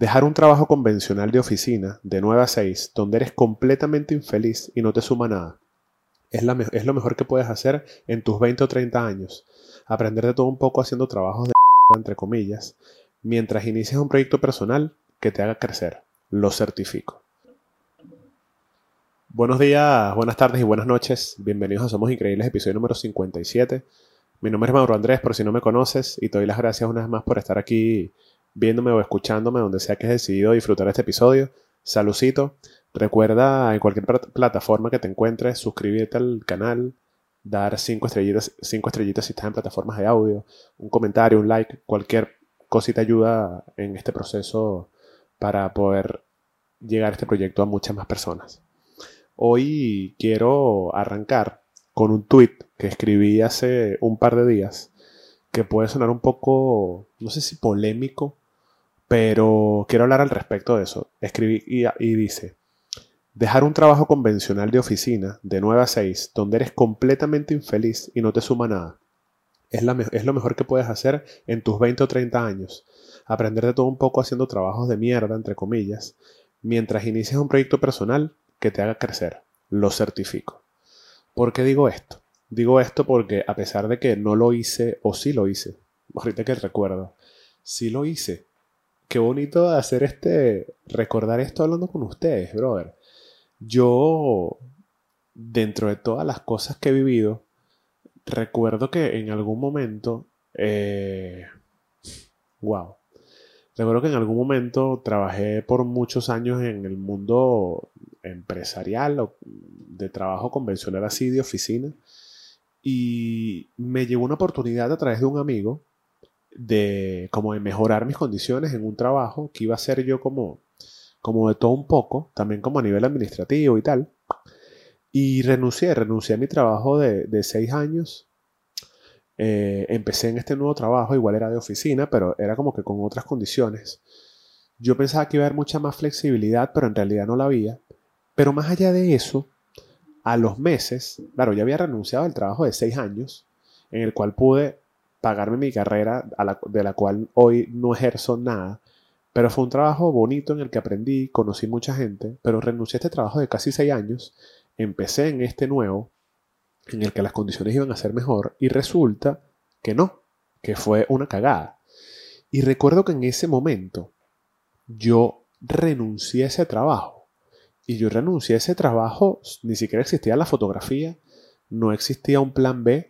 Dejar un trabajo convencional de oficina de 9 a 6, donde eres completamente infeliz y no te suma nada, es, lo mejor que puedes hacer en tus 20 o 30 años. Aprender de todo un poco haciendo trabajos de entre comillas, mientras inicias un proyecto personal que te haga crecer. Lo certifico. Buenos días, buenas tardes y buenas noches. Bienvenidos a Somos Increíbles, episodio número 57. Mi nombre es Mauro Andrés, por si no me conoces, y te doy las gracias una vez más por estar aquí viéndome o escuchándome donde sea que has decidido disfrutar este episodio. Salucito. Recuerda en cualquier plataforma que te encuentres suscribirte al canal, dar cinco estrellitas, cinco estrellitas si estás en plataformas de audio, un comentario, un like, cualquier cosita ayuda en este proceso para poder llegar a este proyecto a muchas más personas. Hoy quiero arrancar con un tweet que escribí hace un par de días que puede sonar un poco, no sé si polémico, pero quiero hablar al respecto de eso. Escribí y, dice, dejar un trabajo convencional de oficina de 9 a 6, donde eres completamente infeliz y no te suma nada, es, es lo mejor que puedes hacer en tus 20 o 30 años. Aprender de todo un poco haciendo trabajos de mierda, entre comillas, mientras inicias un proyecto personal que te haga crecer. Lo certifico. ¿Por qué digo esto? Digo esto porque a pesar de que no lo hice, o sí lo hice, ahorita que recuerdo, sí lo hice, qué bonito hacer este, recordar esto hablando con ustedes, brother. Yo, dentro de todas las cosas que he vivido, recuerdo que en algún momento, eh, wow, recuerdo que en algún momento trabajé por muchos años en el mundo empresarial o de trabajo convencional así de oficina y me llegó una oportunidad a través de un amigo de como de mejorar mis condiciones en un trabajo que iba a ser yo como, como de todo un poco, también como a nivel administrativo y tal. Y renuncié, renuncié a mi trabajo de, de seis años. Eh, empecé en este nuevo trabajo, igual era de oficina, pero era como que con otras condiciones. Yo pensaba que iba a haber mucha más flexibilidad, pero en realidad no la había. Pero más allá de eso, a los meses, claro, ya había renunciado al trabajo de seis años, en el cual pude pagarme mi carrera de la cual hoy no ejerzo nada. Pero fue un trabajo bonito en el que aprendí, conocí mucha gente, pero renuncié a este trabajo de casi seis años, empecé en este nuevo, en el que las condiciones iban a ser mejor, y resulta que no, que fue una cagada. Y recuerdo que en ese momento yo renuncié a ese trabajo. Y yo renuncié a ese trabajo, ni siquiera existía la fotografía, no existía un plan B,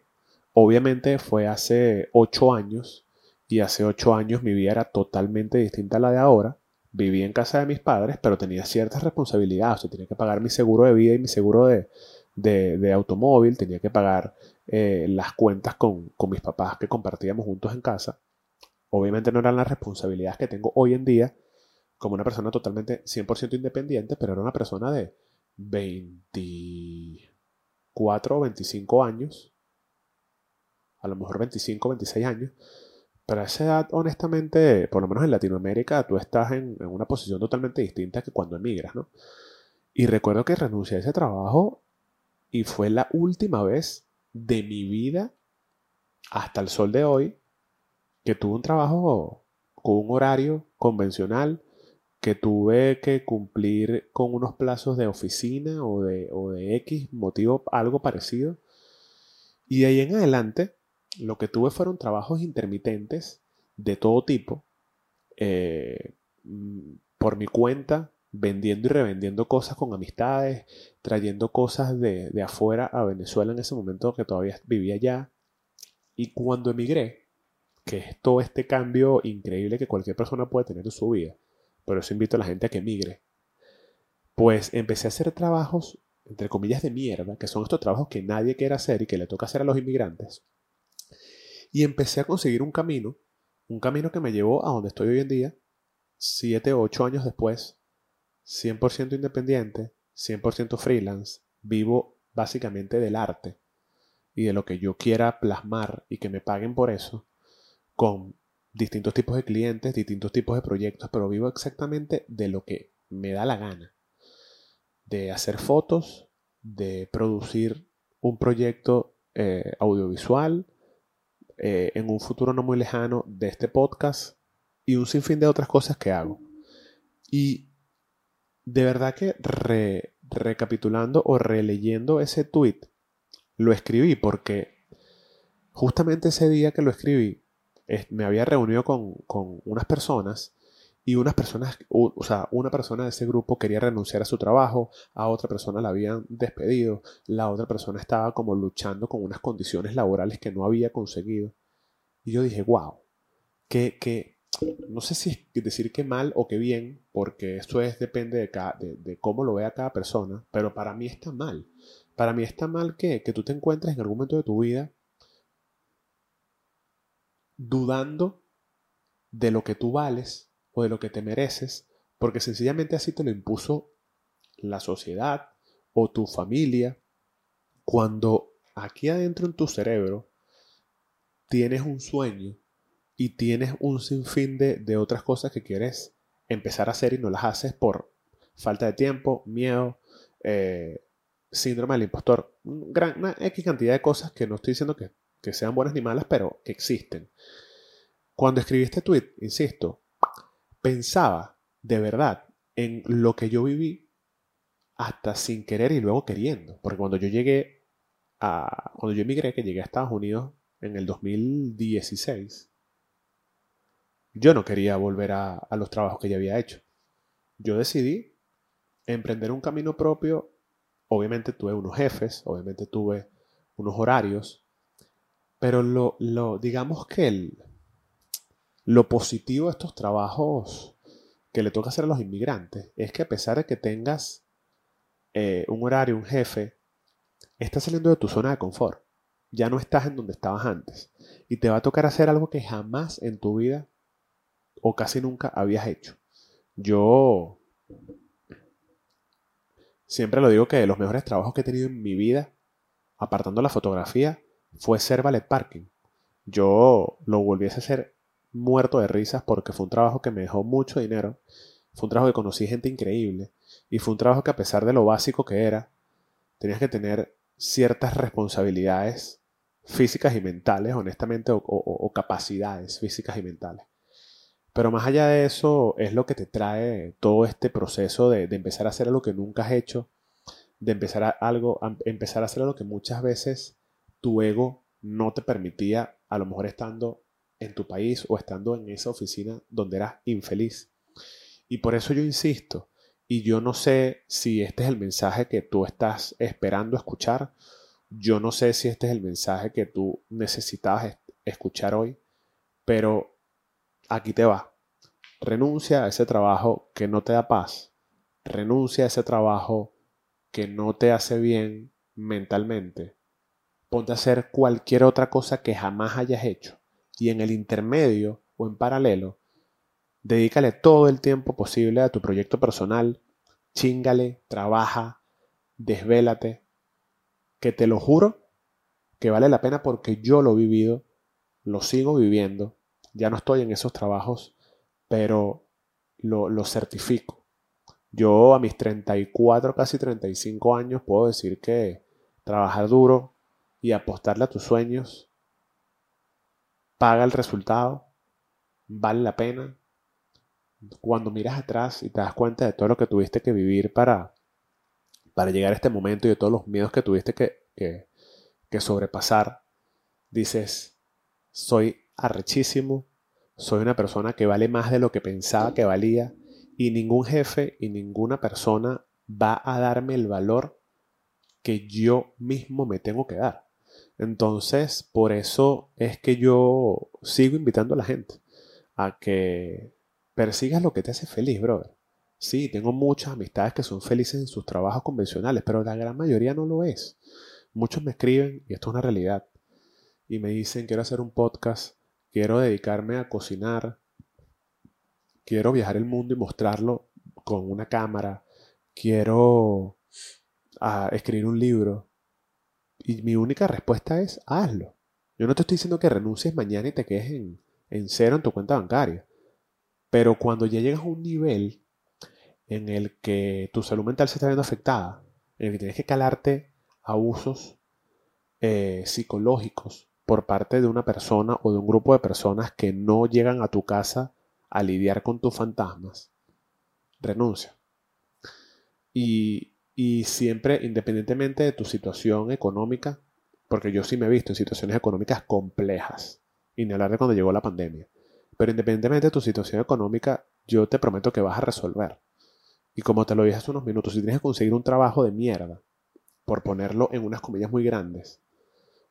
Obviamente fue hace ocho años y hace ocho años mi vida era totalmente distinta a la de ahora. Vivía en casa de mis padres, pero tenía ciertas responsabilidades. O tenía que pagar mi seguro de vida y mi seguro de, automóvil, tenía que pagar eh, las cuentas con, con mis papás que compartíamos juntos en casa. Obviamente no eran las responsabilidades que tengo hoy en día como una persona totalmente 100% independiente, pero era una persona de 24 o 25 años a lo mejor 25, 26 años, pero a esa edad, honestamente, por lo menos en Latinoamérica, tú estás en, una posición totalmente distinta que cuando emigras, ¿no? Y recuerdo que renuncié a ese trabajo y fue la última vez de mi vida hasta el sol de hoy que tuve un trabajo con un horario convencional, que tuve que cumplir con unos plazos de oficina o de, o de X motivo, algo parecido. Y de ahí en adelante lo que tuve fueron trabajos intermitentes de todo tipo, eh, mm, por mi cuenta, vendiendo y revendiendo cosas con amistades, trayendo cosas de, de, afuera a Venezuela en ese momento que todavía vivía allá. Y cuando emigré, que es todo este cambio increíble que cualquier persona puede tener en su vida, por eso invito a la gente a que emigre, pues empecé a hacer trabajos, entre comillas, de mierda, que son estos trabajos que nadie quiere hacer y que le toca hacer a los inmigrantes y empecé a conseguir un camino, un camino que me llevó a donde estoy hoy en día, 7 o 8 años después, 100% independiente, 100% freelance, vivo básicamente del arte y de lo que yo quiera plasmar y que me paguen por eso, con distintos tipos de clientes, distintos tipos de proyectos, pero vivo exactamente de lo que me da la gana. De hacer fotos, de producir un proyecto eh, audiovisual, eh, en un futuro no muy lejano de este podcast y un sinfín de otras cosas que hago. Y de verdad que recapitulando o releyendo ese tweet, lo escribí porque justamente ese día que lo escribí, me había reunido con, con unas personas y unas personas, o sea, una persona de ese grupo quería renunciar a su trabajo, a otra persona la habían despedido, la otra persona estaba como luchando con unas condiciones laborales que no había conseguido. Y yo dije, wow, que, que no sé si decir que mal o que bien, porque esto es, depende de, cada, de, cómo lo vea cada persona, pero para mí está mal. Para mí está mal que, que tú te encuentres en algún momento de tu vida dudando de lo que tú vales de lo que te mereces, porque sencillamente así te lo impuso la sociedad o tu familia, cuando aquí adentro en tu cerebro tienes un sueño y tienes un sinfín de, de otras cosas que quieres empezar a hacer y no las haces por falta de tiempo, miedo, eh, síndrome del impostor, gran, una X cantidad de cosas que no estoy diciendo que, que sean buenas ni malas, pero que existen. Cuando escribí este tweet, insisto, pensaba de verdad en lo que yo viví hasta sin querer y luego queriendo. Porque cuando yo llegué a. Cuando yo emigré, que llegué a Estados Unidos en el 2016, yo no quería volver a, los trabajos que ya había hecho. Yo decidí emprender un camino propio. Obviamente tuve unos jefes, obviamente tuve unos horarios, pero lo, lo digamos que el, lo positivo de estos trabajos que le toca hacer a los inmigrantes es que a pesar de que tengas eh, un horario, un jefe, estás saliendo de tu zona de confort. Ya no estás en donde estabas antes. Y te va a tocar hacer algo que jamás en tu vida o casi nunca habías hecho. Yo siempre lo digo que los mejores trabajos que he tenido en mi vida, apartando la fotografía, fue ser ballet parking. Yo lo volviese a hacer muerto de risas porque fue un trabajo que me dejó mucho dinero, fue un trabajo que conocí gente increíble y fue un trabajo que a pesar de lo básico que era, tenías que tener ciertas responsabilidades físicas y mentales, honestamente, o, capacidades físicas y mentales. Pero más allá de eso, es lo que te trae todo este proceso de, empezar a hacer algo que nunca has hecho, de empezar a, algo, empezar a hacer algo que muchas veces tu ego no te permitía, a lo mejor estando en tu país o estando en esa oficina donde eras infeliz. Y por eso yo insisto, y yo no sé si este es el mensaje que tú estás esperando escuchar, yo no sé si este es el mensaje que tú necesitabas escuchar hoy, pero aquí te va. Renuncia a ese trabajo que no te da paz. Renuncia a ese trabajo que no te hace bien mentalmente. Ponte a hacer cualquier otra cosa que jamás hayas hecho y en el intermedio o en paralelo, dedícale todo el tiempo posible a tu proyecto personal, chingale, trabaja, desvélate, que te lo juro que vale la pena porque yo lo he vivido, lo sigo viviendo, ya no estoy en esos trabajos, pero lo, lo certifico. Yo a mis 34, casi 35 años puedo decir que trabajar duro y apostarle a tus sueños paga el resultado, vale la pena. Cuando miras atrás y te das cuenta de todo lo que tuviste que vivir para, para llegar a este momento y de todos los miedos que tuviste que, que, sobrepasar, dices, soy arrechísimo, soy una persona que vale más de lo que pensaba que valía y ningún jefe y ninguna persona va a darme el valor que yo mismo me tengo que dar. Entonces, por eso es que yo sigo invitando a la gente a que persigas lo que te hace feliz, brother. Sí, tengo muchas amistades que son felices en sus trabajos convencionales, pero la gran mayoría no lo es. Muchos me escriben, y esto es una realidad, y me dicen, quiero hacer un podcast, quiero dedicarme a cocinar, quiero viajar el mundo y mostrarlo con una cámara, quiero ah, escribir un libro, y mi única respuesta es, hazlo. Yo no te estoy diciendo que renuncies mañana y te quedes en, en cero en tu cuenta bancaria. Pero cuando ya llegas a un nivel en el que tu salud mental se está viendo afectada, en el que tienes que calarte abusos eh, psicológicos por parte de una persona o de un grupo de personas que no llegan a tu casa a lidiar con tus fantasmas, renuncia. Y, y siempre, independientemente de tu situación económica, porque yo sí me he visto en situaciones económicas complejas, y ni hablar de cuando llegó la pandemia, pero independientemente de tu situación económica, yo te prometo que vas a resolver. Y como te lo dije hace unos minutos, si tienes que conseguir un trabajo de mierda, por ponerlo en unas comillas muy grandes,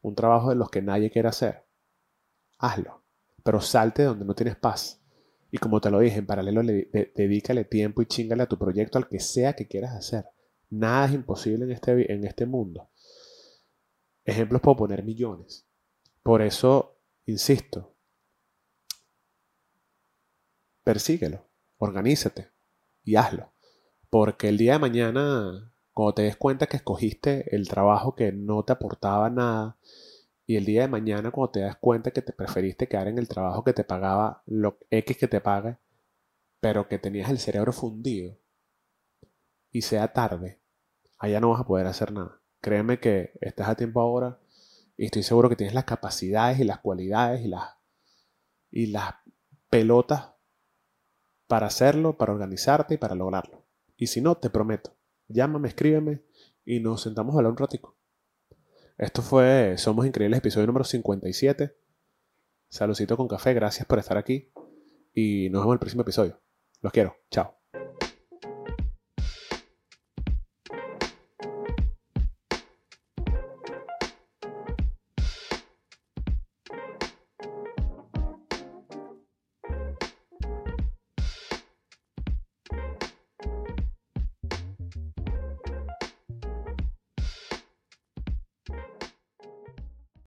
un trabajo de los que nadie quiere hacer, hazlo. Pero salte donde no tienes paz. Y como te lo dije, en paralelo dedícale tiempo y chingale a tu proyecto al que sea que quieras hacer. Nada es imposible en este, en este mundo. Ejemplos puedo poner millones. Por eso, insisto, persíguelo, organízate y hazlo. Porque el día de mañana, cuando te des cuenta que escogiste el trabajo que no te aportaba nada, y el día de mañana cuando te das cuenta que te preferiste quedar en el trabajo que te pagaba lo X que te paga, pero que tenías el cerebro fundido, y sea tarde, allá no vas a poder hacer nada. Créeme que estás a tiempo ahora y estoy seguro que tienes las capacidades y las cualidades y las, y las pelotas para hacerlo, para organizarte y para lograrlo. Y si no, te prometo, llámame, escríbeme y nos sentamos a hablar un ratico. Esto fue Somos Increíbles, episodio número 57. Saludcito con café, gracias por estar aquí y nos vemos en el próximo episodio. Los quiero, chao.